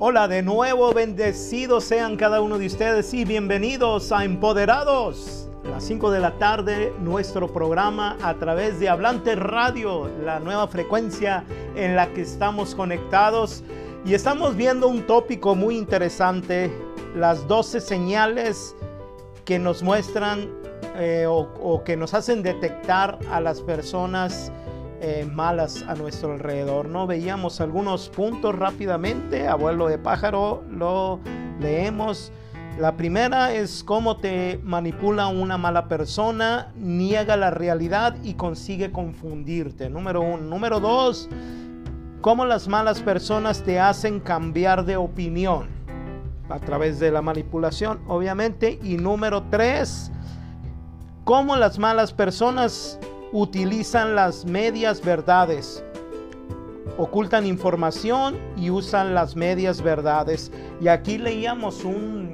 Hola de nuevo, bendecidos sean cada uno de ustedes y bienvenidos a Empoderados. A las 5 de la tarde, nuestro programa a través de Hablante Radio, la nueva frecuencia en la que estamos conectados. Y estamos viendo un tópico muy interesante, las 12 señales que nos muestran eh, o, o que nos hacen detectar a las personas eh, malas a nuestro alrededor. ¿no? Veíamos algunos puntos rápidamente, abuelo de pájaro, lo leemos. La primera es cómo te manipula una mala persona, niega la realidad y consigue confundirte. Número uno. Número dos, cómo las malas personas te hacen cambiar de opinión a través de la manipulación, obviamente. Y número tres, cómo las malas personas utilizan las medias verdades, ocultan información y usan las medias verdades. Y aquí leíamos un,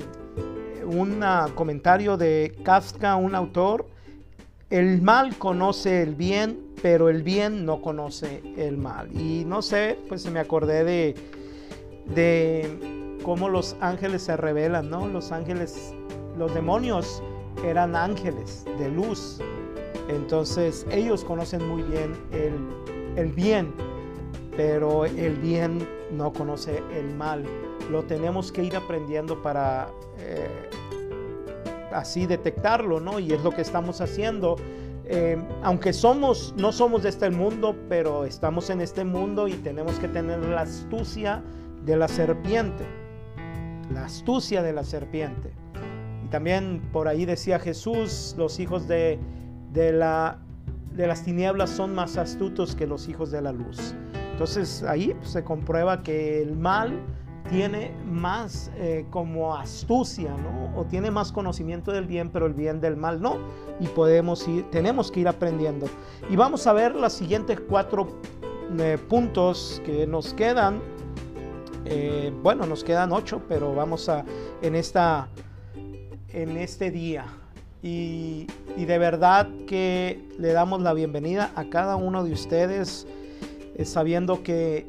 un comentario de Kafka, un autor. El mal conoce el bien, pero el bien no conoce el mal. Y no sé, pues se me acordé de, de cómo los ángeles se revelan, ¿no? Los ángeles, los demonios eran ángeles de luz, entonces ellos conocen muy bien el, bien, pero el bien no conoce el mal. Lo tenemos que ir aprendiendo para eh, así detectarlo, ¿no? Y es lo que estamos haciendo. Eh, aunque somos, no somos de este mundo, pero estamos en este mundo y tenemos que tener la astucia de la serpiente. La astucia de la serpiente. Y también por ahí decía Jesús, los hijos de de, la, de las tinieblas son más astutos que los hijos de la luz. Entonces ahí pues, se comprueba que el mal tiene más eh, como astucia, ¿no? O tiene más conocimiento del bien, pero el bien del mal no. Y podemos ir, tenemos que ir aprendiendo. Y vamos a ver los siguientes cuatro eh, puntos que nos quedan. Eh, bueno, nos quedan ocho, pero vamos a en esta en este día y, de verdad que le damos la bienvenida a cada uno de ustedes, eh, sabiendo que,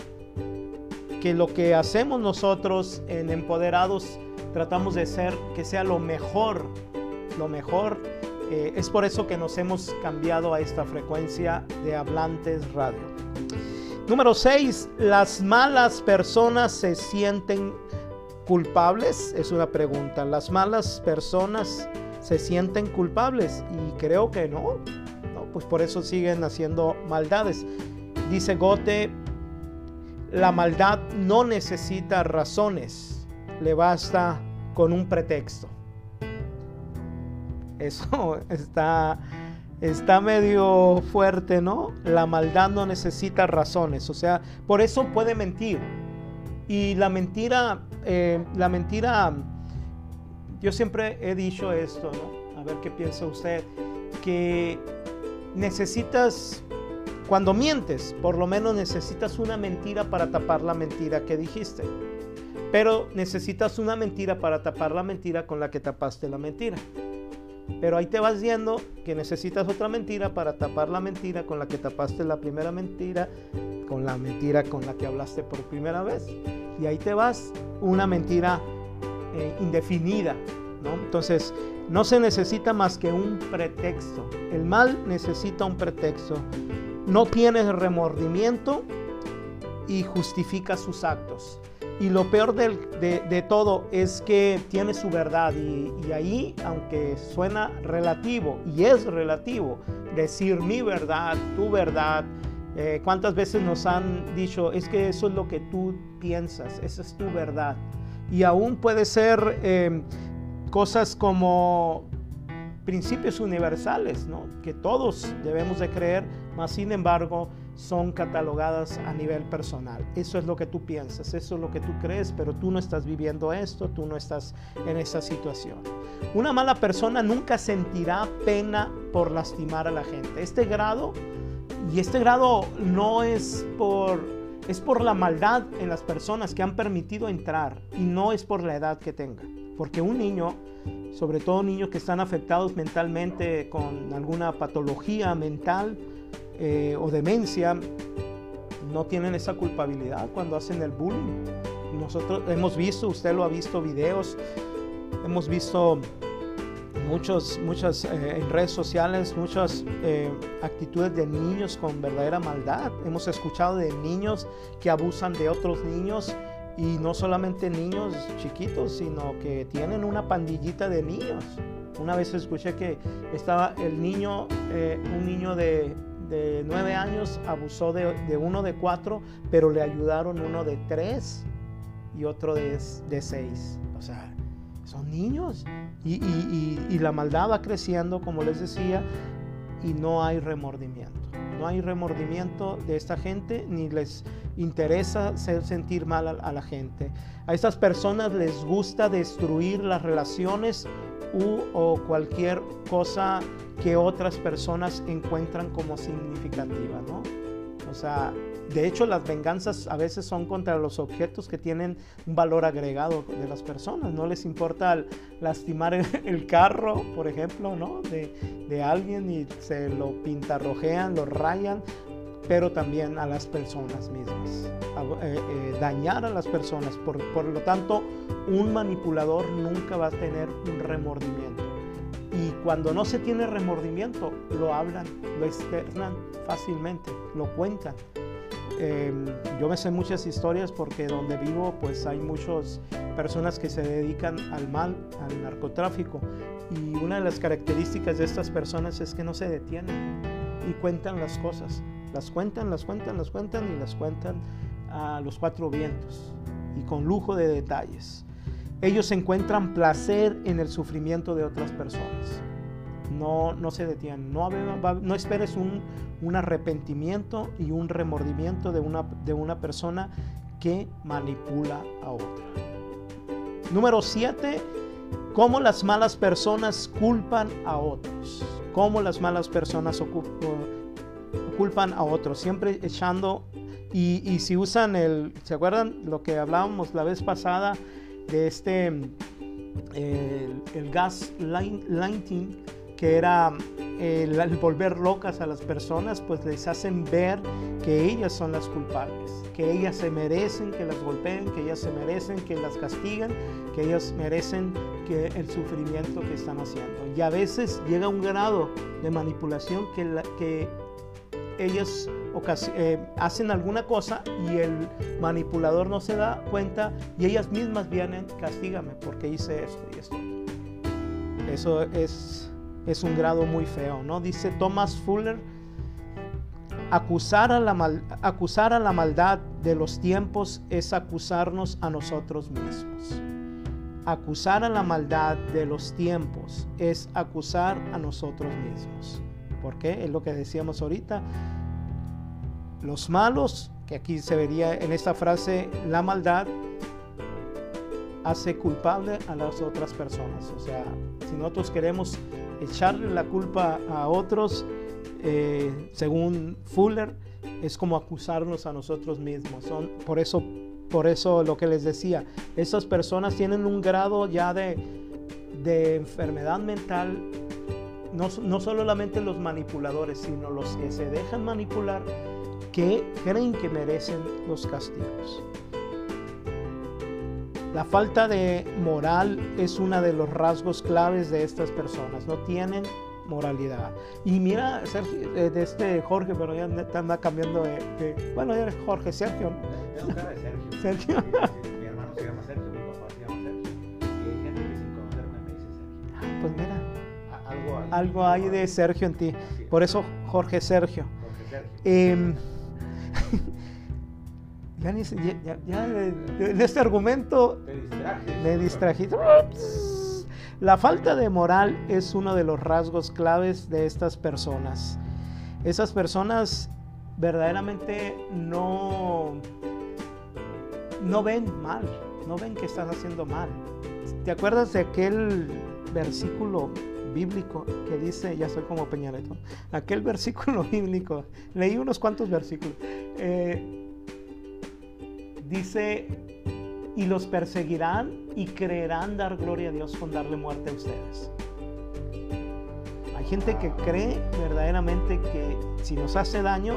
que lo que hacemos nosotros en Empoderados tratamos de ser que sea lo mejor, lo mejor. Eh, es por eso que nos hemos cambiado a esta frecuencia de Hablantes Radio. Número 6. Las malas personas se sienten culpables. Es una pregunta. Las malas personas se sienten culpables y creo que no, pues por eso siguen haciendo maldades. Dice Gote, la maldad no necesita razones, le basta con un pretexto. Eso está, está medio fuerte, ¿no? La maldad no necesita razones, o sea, por eso puede mentir. Y la mentira, eh, la mentira yo siempre he dicho esto, ¿no? A ver qué piensa usted, que necesitas, cuando mientes, por lo menos necesitas una mentira para tapar la mentira que dijiste. Pero necesitas una mentira para tapar la mentira con la que tapaste la mentira. Pero ahí te vas viendo que necesitas otra mentira para tapar la mentira con la que tapaste la primera mentira, con la mentira con la que hablaste por primera vez. Y ahí te vas una mentira eh, indefinida. ¿no? Entonces, no se necesita más que un pretexto. El mal necesita un pretexto. No tiene remordimiento y justifica sus actos. Y lo peor de, todo es que tiene su verdad y, ahí, aunque suena relativo, y es relativo, decir mi verdad, tu verdad, eh, ¿cuántas veces nos han dicho, es que eso es lo que tú piensas, esa es tu verdad? Y aún puede ser em, cosas como principios universales, ¿no? que todos debemos de creer, mas sin embargo son catalogadas a nivel personal. Eso es lo que tú piensas, eso es lo que tú crees, pero tú no estás viviendo esto, tú no estás en esa situación. Una mala persona nunca sentirá pena por lastimar a la gente. Este grado, y este grado no es por es por la maldad en las personas que han permitido entrar y no es por la edad que tenga. Porque un niño, sobre todo niños que están afectados mentalmente con alguna patología mental eh, o demencia, no tienen esa culpabilidad cuando hacen el bullying. nosotros hemos visto, usted lo ha visto, videos, hemos visto muchos, muchas eh, en redes sociales, muchas eh, actitudes de niños con verdadera maldad. Hemos escuchado de niños que abusan de otros niños y no solamente niños chiquitos, sino que tienen una pandillita de niños. Una vez escuché que estaba el niño, eh, un niño de, nueve años abusó de, uno de cuatro, pero le ayudaron uno de tres y otro de, de seis. O sea, son niños y, la maldad va creciendo, como les decía, y no hay remordimiento. No hay remordimiento de esta gente ni les interesa sentir mal a, la gente. A estas personas les gusta destruir las relaciones u, o cualquier cosa que otras personas encuentran como significativa, ¿no? O sea, de hecho, las venganzas a veces son contra los objetos que tienen un valor agregado de las personas. No les importa lastimar el, carro, por ejemplo, de, alguien y se lo pintarrojean, lo rayan, pero también a las personas mismas. Eh, eh, dañar a las personas. Por, por lo tanto, un manipulador nunca va a tener un remordimiento. Y cuando no se tiene remordimiento, lo hablan, lo externan fácilmente, lo cuentan. Em, yo me sé muchas historias porque donde vivo pues hay muchas personas que se dedican al mal, al narcotráfico. Y una de las características de estas personas es que no se detienen y cuentan las cosas. Las cuentan, las cuentan, las cuentan y las cuentan a los cuatro vientos y con lujo de detalles. Ellos encuentran placer en el sufrimiento de otras personas no, no se detienen. No, no esperes un, un, arrepentimiento y un remordimiento de una, de una persona que manipula a otra. Número 7. Cómo las malas personas culpan a otros. Cómo las malas personas culpan a otros. Siempre echando... Y, y si usan el... ¿Se acuerdan lo que hablábamos la vez pasada de este... El, el gas lighting que era el, volver locas a las personas, pues les hacen ver que ellas son las culpables, que ellas se merecen que las golpeen, que ellas se merecen que las castiguen, que ellas merecen que el sufrimiento que están haciendo. Y a veces llega un grado de manipulación que, que ellas eh, hacen alguna cosa y el manipulador no se da cuenta y ellas mismas vienen, castígame porque hice esto y esto. Eso es es un grado muy feo, ¿no? Dice Thomas Fuller, acusar a, la acusar a la maldad de los tiempos es acusarnos a nosotros mismos. Acusar a la maldad de los tiempos es acusar a nosotros mismos. ¿Por qué? Es lo que decíamos ahorita. Los malos, que aquí se vería en esta frase, la maldad hace culpable a las otras personas. O sea, si nosotros queremos echarle la culpa a otros, eh, según Fuller, es como acusarnos a nosotros mismos. Son, por, eso, por eso lo que les decía, esas personas tienen un grado ya de, de enfermedad mental, no, no solamente los manipuladores, sino los que se dejan manipular, que creen que merecen los castigos. La falta de moral es uno de los rasgos claves de estas personas. No tienen moralidad. Y mira, Sergio, eh, de este Jorge, pero ya anda cambiando de, bueno, ya eres Jorge, Sergio. Tengo cara de Sergio. Sergio. mi hermano se llama Sergio, mi papá se llama Sergio. Y hay gente que sin conocerme me dice Sergio. Ah, pues mira. Algo hay. Algo hay de Sergio en ti. Por eso Jorge Sergio. Jorge Sergio. Eh, ya, ni, ya, ya de, este argumento me distraje. La falta de moral es uno de los rasgos claves de estas personas. Esas personas verdaderamente no, no ven mal, no ven que están haciendo mal. ¿Te acuerdas de aquel versículo bíblico que dice, ya soy como Peñaletón, aquel versículo bíblico, leí unos cuantos versículos. Eh, Dice, y los perseguirán y creerán dar gloria a Dios con darle muerte a ustedes. Hay gente que cree verdaderamente que si nos hace daño,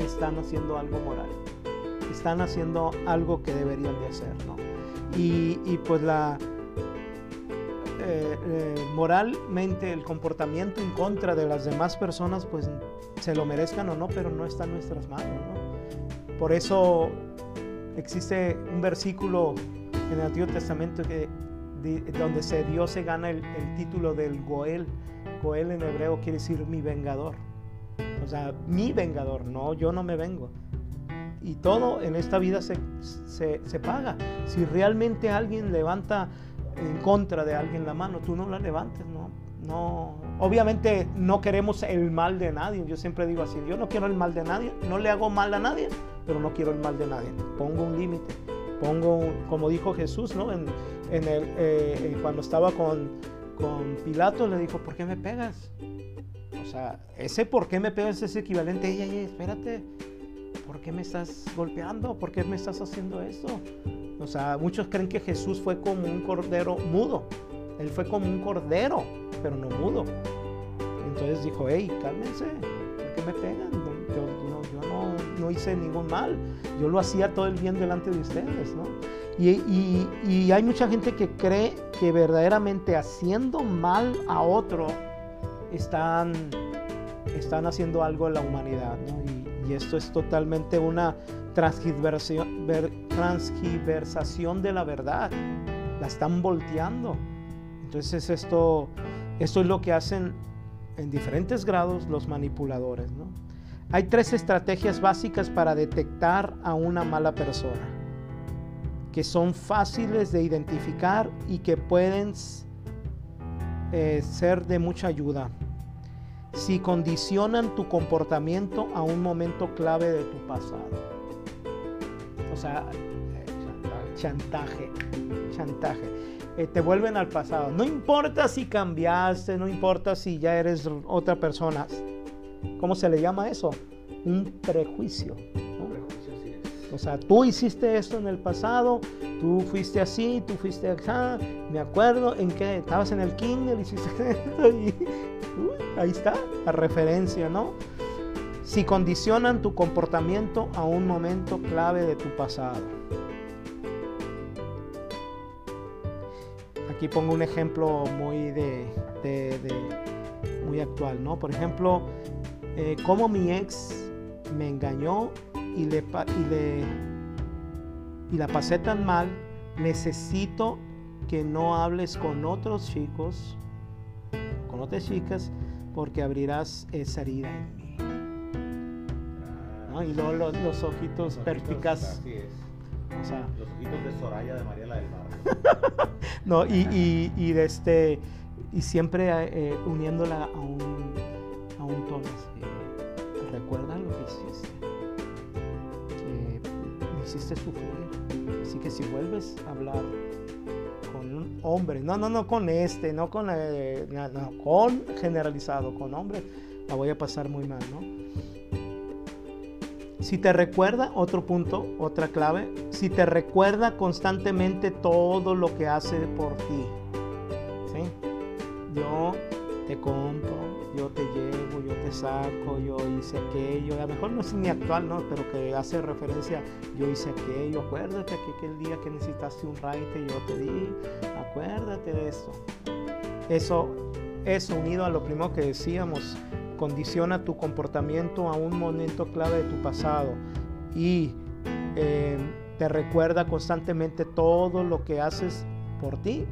están haciendo algo moral. están haciendo algo que deberían de hacer, ¿no? Y, pues la, eh, eh, moralmente el comportamiento en contra de las demás personas, pues se lo merezcan o no, pero no está en nuestras manos. ¿no? Por eso existe un versículo en el Antiguo Testamento que, donde se, Dios se gana el, título del Goel. Goel en hebreo quiere decir mi vengador. O sea, mi vengador, no, yo no me vengo. Y todo en esta vida se, se, se paga. Si realmente alguien levanta en contra de alguien la mano, tú no la levantes, no, no. Obviamente no queremos el mal de nadie. Yo siempre digo así, yo no quiero el mal de nadie, no le hago mal a nadie, pero no quiero el mal de nadie. Pongo un límite, pongo, como dijo Jesús, ¿no? En, el, eh, eh, cuando estaba con, con Pilato le dijo, ¿por qué me pegas? O sea, ese por qué me pegas es equivalente, ella, espérate, ¿por qué me estás golpeando? ¿Por qué me estás haciendo eso? O sea, muchos creen que Jesús fue como un cordero mudo. Él fue como un cordero, pero no mudo. Entonces dijo, hey, cálmense, ¿por qué me pegan? Yo, no, no, hice ningún mal. Yo lo hacía todo el bien delante de ustedes, ¿no? Y, hay mucha gente que cree que verdaderamente haciendo mal a otro están, están haciendo algo en la humanidad, ¿no? Y, esto es totalmente una transgiversación, transgiversación de la verdad. La están volteando. Entonces esto, esto es lo que hacen en diferentes grados los manipuladores. Hay tres estrategias básicas para detectar a una mala persona, que son fáciles de identificar y que pueden eh, ser de mucha ayuda si condicionan tu comportamiento a un momento clave de tu pasado. O sea, chantaje, chantaje. Eh, te vuelven al pasado. No importa si cambiaste, no importa si ya eres otra persona. ¿Cómo se le llama eso? Un prejuicio. O sea, tú hiciste esto en el pasado, tú fuiste así, tú fuiste acá. Me acuerdo en que estabas en el kinder, hiciste esto y ahí está la referencia, ¿no? si condicionan tu comportamiento a un momento clave de tu pasado. Aquí pongo un ejemplo muy de, muy actual, ¿no? Por ejemplo, eh, cómo mi ex me engañó y le, y le y la pasé tan mal, necesito que no hables con otros chicos, con otras chicas, porque abrirás esa herida en mí. Y luego los, ojitos perspicaz. los ojitos de Soraya de Mariela del Mar. no, y, y, de este, y siempre eh, uniéndola a un, a un tono así. Recuerda lo que hiciste. Que me hiciste sufrir. Así que si vuelves a hablar con un hombre, no, no, no con este, no con, eh, no, con generalizado, con hombre, la voy a pasar muy mal, ¿no? Si te recuerda, otro punto, otra clave, si te recuerda constantemente todo lo que hace por ti. ¿sí? Yo te compro, yo te llevo, yo te saco, yo hice aquello. A lo mejor no es ni actual, ¿no? Pero que hace referencia, yo hice aquello. Acuérdate que aquel día que necesitaste un raite yo te di. Acuérdate de eso. Eso, eso unido a lo primero que decíamos, condiciona tu comportamiento a un momento clave de tu pasado y eh, te recuerda constantemente todo lo que haces por ti,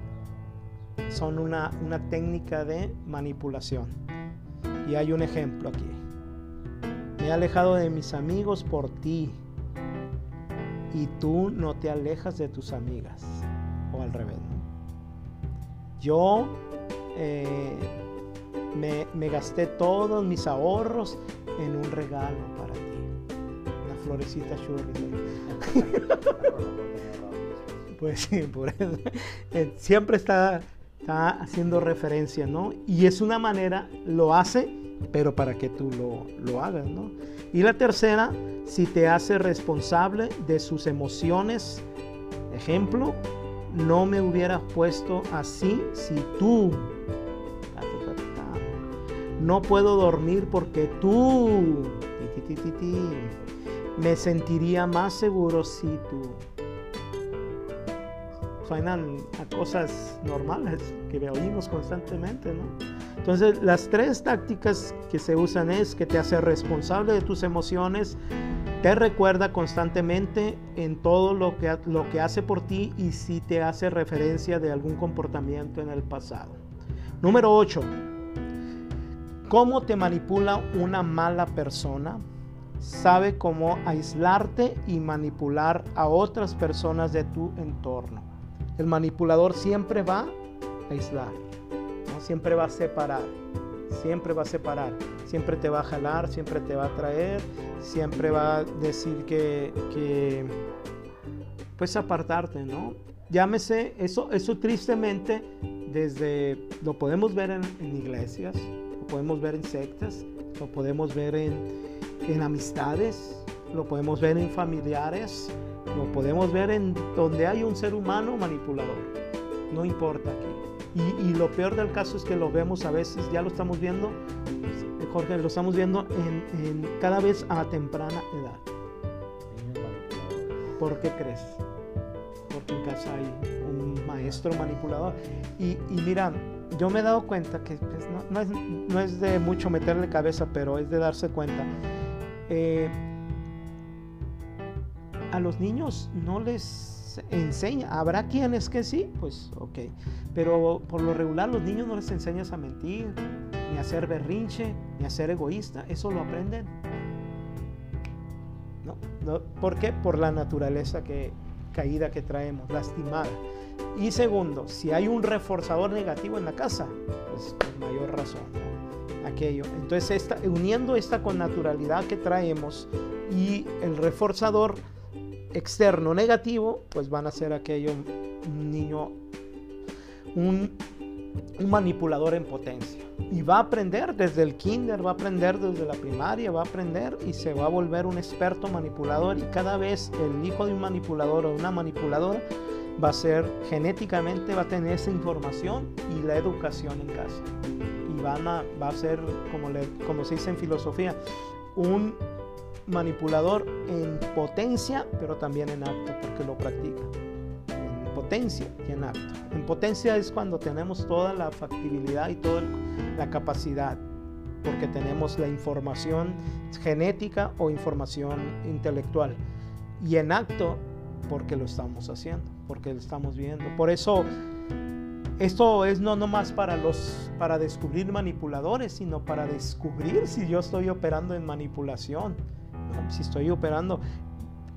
son una, una técnica de manipulación. Y hay un ejemplo aquí. Me he alejado de mis amigos por ti y tú no te alejas de tus amigas. O al revés. Yo eh, me, gasté todos mis ahorros en un regalo para ti. Una florecita churri. pues sí, por eso. Eh, siempre está, está haciendo referencia, ¿no? Y es una manera, lo hace, pero para que tú lo, lo hagas, ¿no? Y la tercera, si te hace responsable de sus emociones. Ejemplo, no me hubiera puesto así si tú no puedo dormir porque tú me sentiría más seguro si tú suenan a cosas normales que oímos constantemente, ¿no? Entonces, las tres tácticas que se usan es que te hace responsable de tus emociones, te recuerda constantemente en todo lo que, lo que hace por ti y si te hace referencia de algún comportamiento en el pasado. Número 8. ¿Cómo te manipula una mala persona? Sabe cómo aislarte y manipular a otras personas de tu entorno. El manipulador siempre va a aislar, siempre va a separar, siempre va a separar, siempre te va a jalar, siempre te va a traer, siempre va a decir que, que pues apartarte, ¿no? Llámese, eso, eso tristemente desde, lo podemos ver en, iglesias, lo podemos ver en sectas, lo podemos ver en, en amistades, lo podemos ver en familiares, lo podemos ver en donde hay un ser humano manipulador. No importa. Y, y, lo peor del caso es que lo vemos a veces, ya lo estamos viendo, Jorge, lo estamos viendo en, en cada vez a temprana edad. ¿Por qué crees? Porque en casa hay un maestro manipulador. Y, y mira, yo me he dado cuenta que pues, no, es, no, es, de mucho meterle cabeza, pero es de darse cuenta. Eh, a los niños no les enseña. Habrá quienes que sí, pues ok. Pero por lo regular los niños no les enseñas a mentir, ni a ser berrinche, ni a ser egoísta. Eso lo aprenden. ¿No? ¿No? ¿Por qué? Por la naturaleza que, caída que traemos, lastimada. Y segundo, si hay un reforzador negativo en la casa, pues con mayor razón. ¿no? Aquello. Entonces, esta, uniendo esta con naturalidad que traemos y el reforzador externo negativo, pues van a ser aquello un niño, un, un, manipulador en potencia. Y va a aprender desde el kinder, va a aprender desde la primaria, va a aprender y se va a volver un experto manipulador. Y cada vez el hijo de un manipulador o una manipuladora va a ser genéticamente, va a tener esa información y la educación en casa. Y van a, va a ser, como, le, como se dice en filosofía, un manipulador en potencia, pero también en acto, porque lo practica. Y en acto. En potencia es cuando tenemos toda la factibilidad y toda la capacidad, porque tenemos la información genética o información intelectual. Y en acto, porque lo estamos haciendo, porque lo estamos viendo. Por eso esto es no nomás para los para descubrir manipuladores, sino para descubrir si yo estoy operando en manipulación si estoy operando,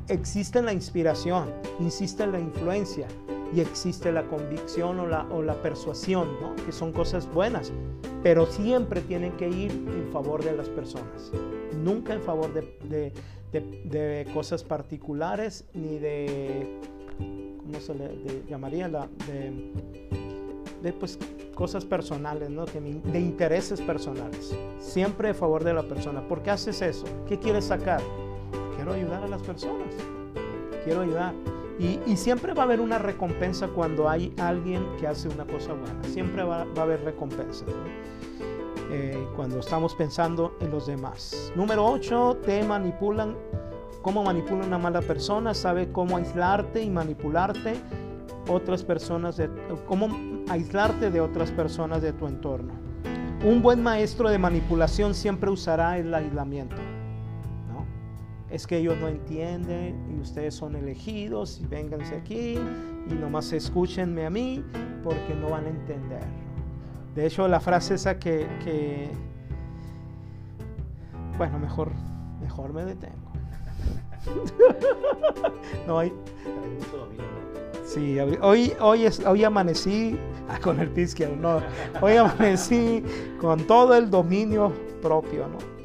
existe la inspiración, existe la influencia y existe la convicción o la, o la persuasión, ¿no? que son cosas buenas, pero siempre tienen que ir en favor de las personas, nunca en favor de, de, de, de cosas particulares ni de, ¿cómo se le llamaría? La, de, pues, cosas personales, ¿no? de intereses personales. Siempre a favor de la persona. ¿Por qué haces eso? ¿Qué quieres sacar? Quiero ayudar a las personas. Quiero ayudar. Y, siempre va a haber una recompensa cuando hay alguien que hace una cosa buena. Siempre va, a haber recompensa. Eh, cuando estamos pensando en los demás. Número 8, te manipulan. ¿Cómo manipula una mala persona? Sabe cómo aislarte y manipularte otras personas, de, cómo aislarte de otras personas de tu entorno. Un buen maestro de manipulación siempre usará el aislamiento. Es que ellos no entienden y ustedes son elegidos y vénganse aquí y nomás escúchenme a mí porque no van a entender. De hecho, la frase esa que, bueno, mejor, mejor me detengo. no hay... Sí, hoy, hoy, hoy amanecí con el pie izquierdo, no, hoy amanecí con todo el dominio propio, ¿no?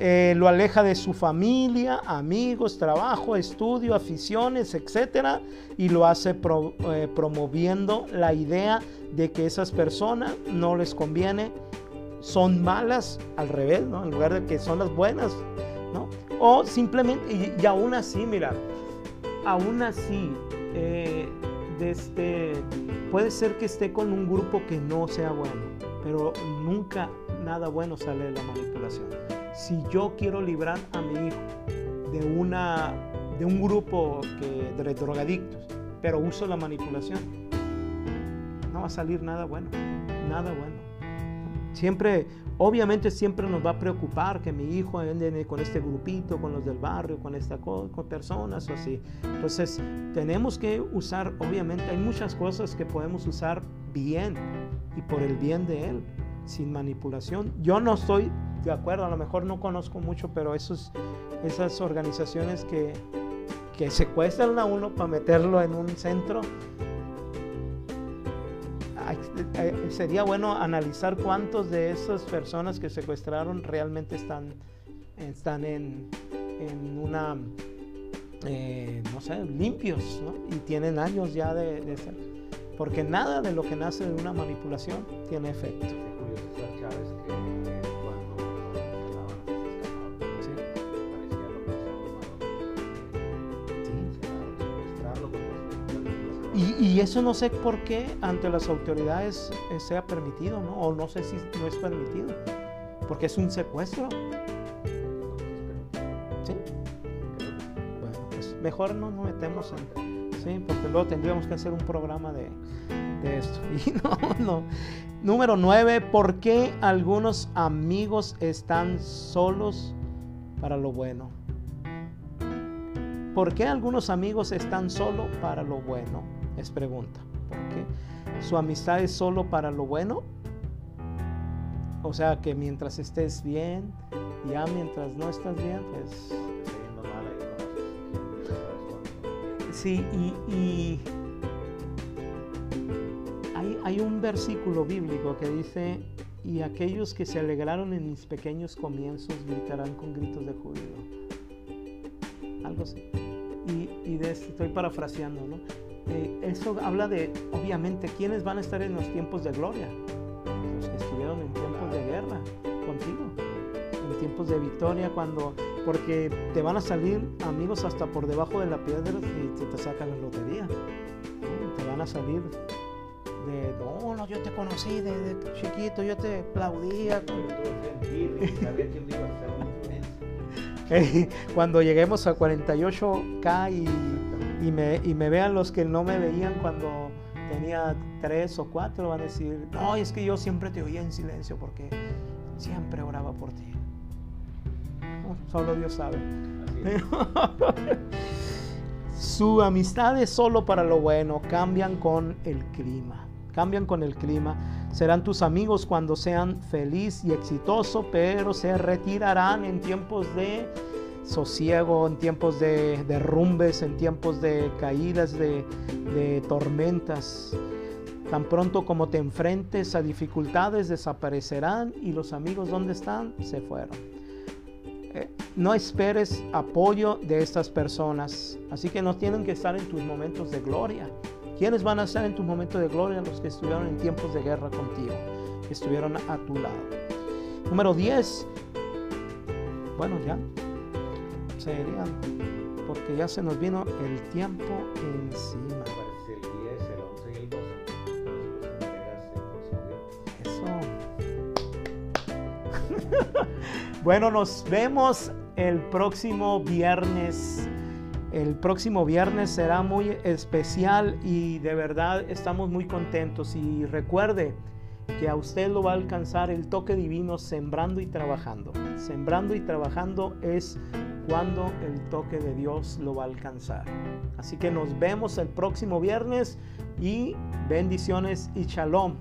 Eh, lo aleja de su familia, amigos, trabajo, estudio, aficiones, etcétera, y lo hace eh, promoviendo la idea de que esas personas no les conviene, son malas, al revés, ¿no? En lugar de que son las buenas, ¿no? O simplemente, y, y aún así, mira, aún así, eh, este, puede ser que esté con un grupo que no sea bueno, pero nunca nada bueno sale de la manipulación. Si yo quiero librar a mi hijo de, una, de un grupo de drogadictos, pero uso la manipulación, no va a salir nada bueno, nada bueno. Siempre, obviamente siempre nos va a preocupar que mi hijo ande con este grupito, con los del barrio, con esta con personas o así. Entonces, tenemos que usar, obviamente hay muchas cosas que podemos usar bien y por el bien de él, sin manipulación. Yo no estoy de acuerdo, a lo mejor no conozco mucho, pero esos, esas organizaciones que, que secuestran a uno para meterlo en un centro, sería bueno analizar cuántos de esas personas que secuestraron realmente están, están en, en una, eh, no sé, limpios, ¿no? Y tienen años ya de, de ser. Porque nada de lo que nace de una manipulación tiene efecto. Y, eso no sé por qué ante las autoridades eh, sea permitido, ¿no? O no sé si no es permitido, porque es un secuestro. ¿Sí? Bueno, pues mejor no nos metemos en... Sí, porque luego tendríamos que hacer un programa de, esto. Y no, no. Número 9, ¿por qué algunos amigos están solos para lo bueno? ¿Por qué algunos amigos están solo para lo bueno? Es pregunta. ¿Por qué? ¿Su amistad es solo para lo bueno? O sea que mientras estés bien, ya mientras no estás bien, pues... Sí, y, hay, hay, un versículo bíblico que dice, y aquellos que se alegraron en mis pequeños comienzos gritarán con gritos de júbilo. Algo así. Y, y de estoy parafraseando, ¿no? Eh, eso habla de, obviamente, quiénes van a estar en los tiempos de gloria. Los que estuvieron en tiempos de guerra contigo, en tiempos de victoria, cuando, porque te van a salir amigos hasta por debajo de la piedra y te, sacan la lotería. Te van a salir de, no, no, yo te conocí de, chiquito, yo te aplaudía. Cuando lleguemos a 48K y y me, y me vean los que no me veían cuando tenía tres o cuatro, van a decir, no, es que yo siempre te oía en silencio porque siempre oraba por ti. solo Dios sabe. Su amistad es solo para lo bueno, cambian con el clima. Cambian con el clima. Serán tus amigos cuando sean feliz y exitoso, pero se retirarán en tiempos de sosiego, en tiempos de derrumbes, en tiempos de caídas, de, tormentas. Tan pronto como te enfrentes a dificultades, desaparecerán y los amigos donde están se fueron. Eh, no esperes apoyo de estas personas, así que no tienen que estar en tus momentos de gloria. ¿Quiénes van a estar en tus momentos de gloria? Los que estuvieron en tiempos de guerra contigo, que estuvieron a tu lado. Número 10. Bueno, ya serían, porque ya se nos vino el tiempo encima. El 10, el 11 y el 12. Eso. bueno, nos vemos el próximo viernes. El próximo viernes será muy especial y de verdad estamos muy contentos. Y recuerde que a usted lo va a alcanzar el toque divino sembrando y trabajando. Sembrando y trabajando es cuando el toque de Dios lo va a alcanzar. Así que nos vemos el próximo viernes y bendiciones y shalom.